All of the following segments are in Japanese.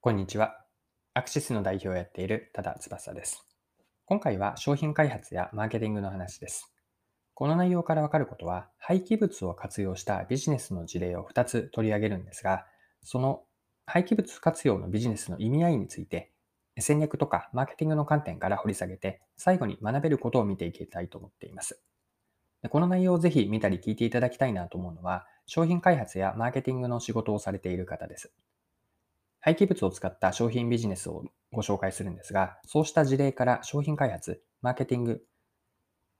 こんにちは。アクシスの代表をやっている多田翼です。今回は商品開発やマーケティングの話です。この内容からわかることは、廃棄物を活用したビジネスの事例を2つ取り上げるんですが、その廃棄物活用のビジネスの意味合いについて、戦略とかマーケティングの観点から掘り下げて、最後に学べることを見ていきたいと思っています。この内容をぜひ見たり聞いていただきたいなと思うのは、商品開発やマーケティングの仕事をされている方です。廃棄物を使った商品ビジネスをご紹介するんですが、そうした事例から商品開発、マーケティング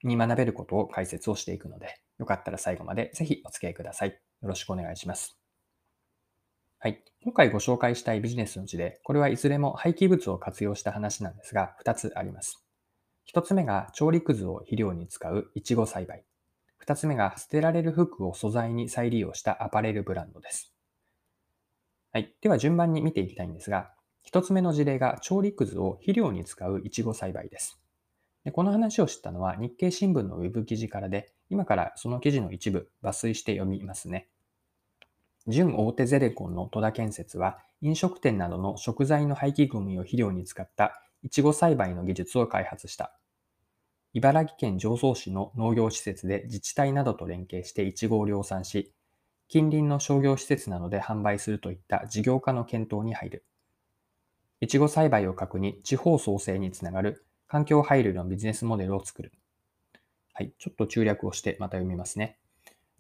に学べることを解説をしていくので、よかったら最後までぜひお付き合いください。よろしくお願いします。はい。今回ご紹介したいビジネスの事例、これはいずれも廃棄物を活用した話なんですが、2つあります。1つ目が調理くずを肥料に使ういちご栽培。2つ目が捨てられる服を素材に再利用したアパレルブランドです。はい。では順番に見ていきたいんですが、一つ目の事例が調理くずを肥料に使ういちご栽培です。でこの話を知ったのは日経新聞のウェブ記事からで、今からその記事の一部抜粋して読みますね。準大手ゼレコンの戸田建設は、飲食店などの食材の廃棄ゴミを肥料に使ったいちご栽培の技術を開発した。茨城県常総市の農業施設で自治体などと連携していちごを量産し、近隣の商業施設などで販売するといった事業化の検討に入る。いちご栽培を核に地方創生につながる環境配慮のビジネスモデルを作る。はい、ちょっと中略をしてまた読みますね。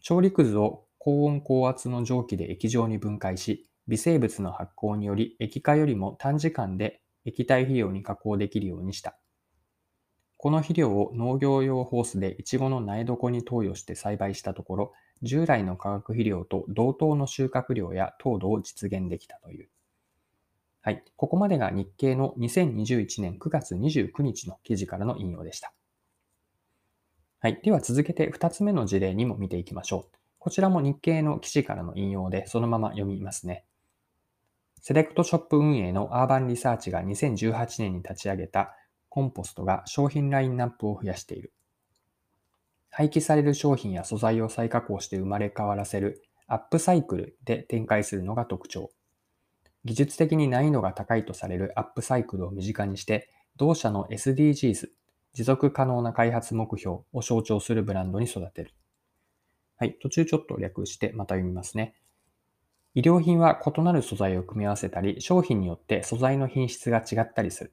調理くずを高温高圧の蒸気で液状に分解し、微生物の発酵により液化よりも短時間で液体肥料に加工できるようにした。この肥料を農業用ホースでイチゴの苗床に投与して栽培したところ、従来の化学肥料と同等の収穫量や糖度を実現できたという。はい。ここまでが日経の2021年9月29日の記事からの引用でした。はい。では続けて2つ目の事例にも見ていきましょう。こちらも日経の記事からの引用でそのまま読みますね。セレクトショップ運営のアーバンリサーチが2018年に立ち上げたコンポストが商品ラインナップを増やしている。廃棄される商品や素材を再加工して生まれ変わらせるアップサイクルで展開するのが特徴。技術的に難易度が高いとされるアップサイクルを身近にして、同社の SDGs、持続可能な開発目標を象徴するブランドに育てる。はい、途中ちょっと略してまた読みますね。医療品は異なる素材を組み合わせたり、商品によって素材の品質が違ったりする。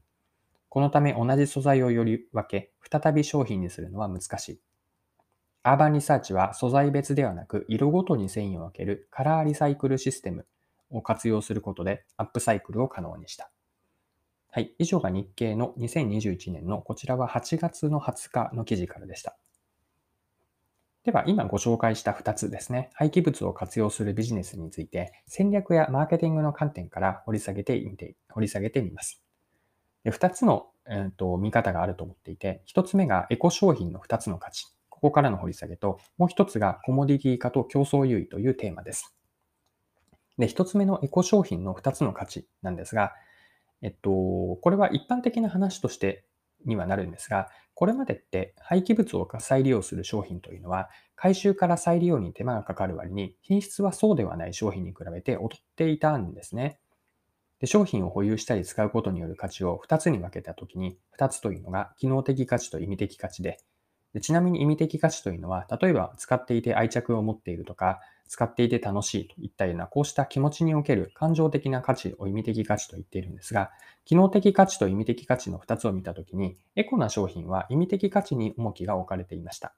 このため同じ素材をより分け、再び商品にするのは難しい。アーバンリサーチは素材別ではなく色ごとに繊維を分けるカラーリサイクルシステムを活用することでアップサイクルを可能にした。はい。以上が日経の2021年のこちらは8月の20日の記事からでした。では、今ご紹介した2つですね。廃棄物を活用するビジネスについて戦略やマーケティングの観点から掘り下げてみて、掘り下げてみます。2つの、えーと、見方があると思っていて、1つ目がエコ商品の2つの価値。ここからの掘り下げと、もう1つがコモディティ化と競争優位というテーマです。で、1つ目のエコ商品の2つの価値なんですが、えっと、これは一般的な話としてにはなるんですが、これまでって廃棄物を再利用する商品というのは、回収から再利用に手間がかかる割に、品質はそうではない商品に比べて劣っていたんですね。で商品を保有したり使うことによる価値を2つに分けたときに、2つというのが機能的価値と意味的価値でで、ちなみに意味的価値というのは、例えば使っていて愛着を持っているとか、使っていて楽しいといったような、こうした気持ちにおける感情的な価値を意味的価値と言っているんですが、機能的価値と意味的価値の2つを見たときに、エコな商品は意味的価値に重きが置かれていました。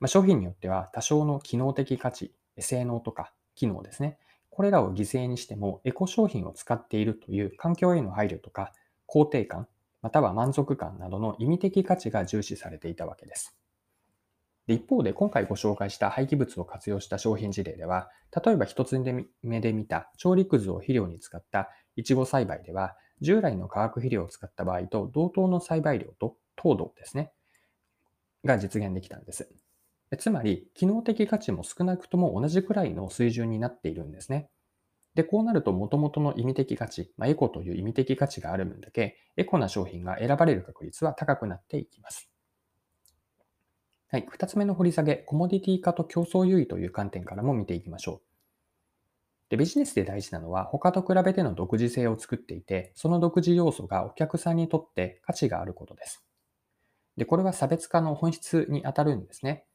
まあ、商品によっては多少の機能的価値、性能とか機能ですね。これらを犠牲にしてもエコ商品を使っているという環境への配慮とか肯定感、または満足感などの意味的価値が重視されていたわけです。で一方で今回ご紹介した廃棄物を活用した商品事例では、例えば一つ目で見た調理くずを肥料に使ったいちご栽培では、従来の化学肥料を使った場合と同等の栽培量と糖度ですね、が実現できたんです。つまり、機能的価値も少なくとも同じくらいの水準になっているんですね。で、こうなると元々の意味的価値、まあ、エコという意味的価値がある分だけ、エコな商品が選ばれる確率は高くなっていきます。はい。二つ目の掘り下げ、コモディティ化と競争優位という観点からも見ていきましょう。で、ビジネスで大事なのは他と比べての独自性を作っていて、その独自要素がお客さんにとって価値があることです。で、これは差別化の本質にあたるんですね。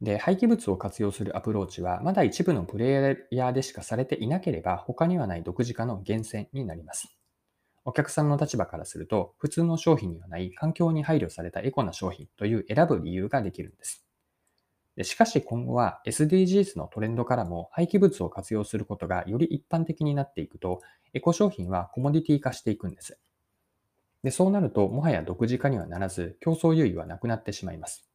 で、廃棄物を活用するアプローチは、まだ一部のプレイヤーでしかされていなければ、他にはない独自化の源泉になります。お客さんの立場からすると、普通の商品にはない環境に配慮されたエコな商品という選ぶ理由ができるんです。でしかし今後は SDGs のトレンドからも廃棄物を活用することがより一般的になっていくと、エコ商品はコモディティ化していくんです。でそうなると、もはや独自化にはならず、競争優位はなくなってしまいます。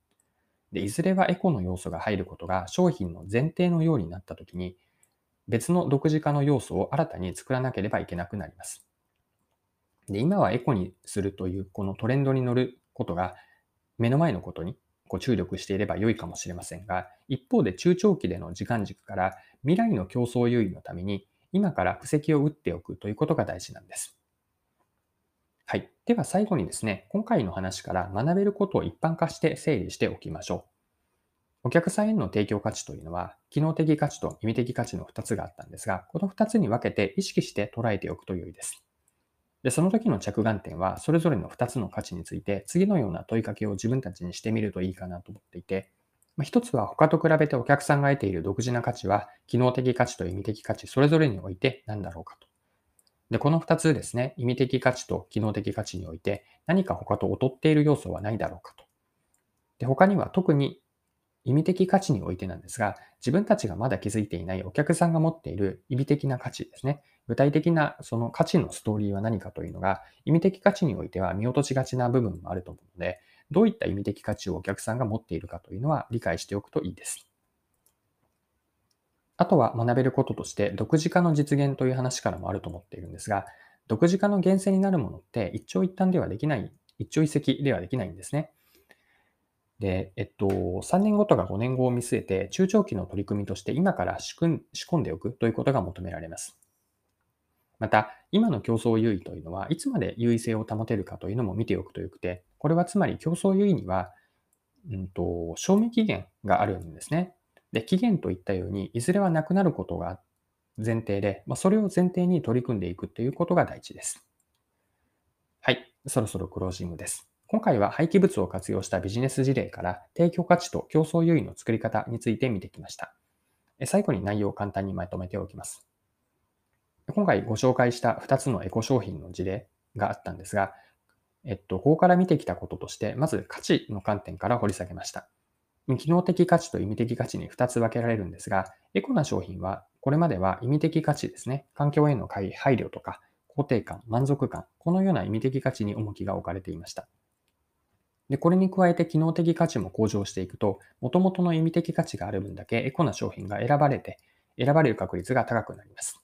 でいずれはエコの要素が入ることが商品の前提のようになったときに、別の独自化の要素を新たに作らなければいけなくなります。で今はエコにするというこのトレンドに乗ることが目の前のことにこう注力していれば良いかもしれませんが、一方で中長期での時間軸から未来の競争優位のために今から布石を打っておくということが大事なんです。では最後にですね、今回の話から学べることを一般化して整理しておきましょう。お客さんへの提供価値というのは、機能的価値と意味的価値の2つがあったんですが、この2つに分けて意識して捉えておくと良いです。で、その時の着眼点は、それぞれの2つの価値について、次のような問いかけを自分たちにしてみるといいかなと思っていて、ま1つは他と比べてお客さんが得ている独自な価値は、機能的価値と意味的価値、それぞれにおいて何だろうかと。で、この2つですね、意味的価値と機能的価値において、何か他と劣っている要素はないだろうかと。で、他には特に意味的価値においてなんですが、自分たちがまだ気づいていないお客さんが持っている意味的な価値ですね。具体的なその価値のストーリーは何かというのが、意味的価値においては見落としがちな部分もあると思うので、どういった意味的価値をお客さんが持っているかというのは理解しておくといいです。あとは学べることとして、独自化の実現という話からもあると思っているんですが、独自化の源泉になるものって一長一短ではできない、一朝一夕ではできないんですね。で、えっと、3年後とか5年後を見据えて、中長期の取り組みとして今から仕組んでおくということが求められます。また、今の競争優位というのは、いつまで優位性を保てるかというのも見ておくとよくて、これはつまり競争優位には、うんと、賞味期限があるんですね。で、期限といったように、いずれはなくなることが前提で、まあ、それを前提に取り組んでいくということが大事です。はい、そろそろクロージングです。今回は廃棄物を活用したビジネス事例から提供価値と競争優位の作り方について見てきました。最後に内容を簡単にまとめておきます。今回ご紹介した2つのエコ商品の事例があったんですが、えっと、ここから見てきたこととして、まず価値の観点から掘り下げました。機能的価値と意味的価値に2つ分けられるんですが、エコな商品は、これまでは意味的価値ですね。環境への配慮とか、肯定感、満足感、このような意味的価値に重きが置かれていました。で、これに加えて機能的価値も向上していくと、元々の意味的価値がある分だけエコな商品が選ばれて、選ばれる確率が高くなります。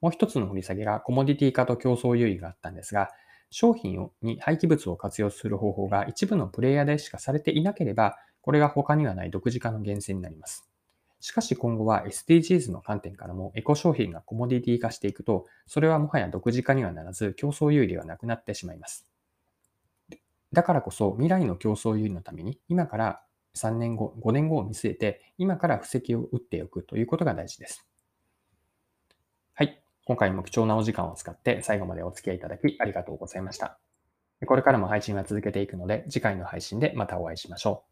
もう一つの掘り下げがコモディティ化と競争優位があったんですが、商品に廃棄物を活用する方法が一部のプレイヤーでしかされていなければ、これが他にはない独自化の源泉になります。しかし今後は SDGs の観点からもエコ商品がコモディティ化していくと、それはもはや独自化にはならず競争優位ではなくなってしまいます。だからこそ未来の競争優位のために今から3年後、5年後を見据えて今から布石を打っておくということが大事です。はい。今回も貴重なお時間を使って最後までお付き合いいただきありがとうございました。これからも配信は続けていくので、次回の配信でまたお会いしましょう。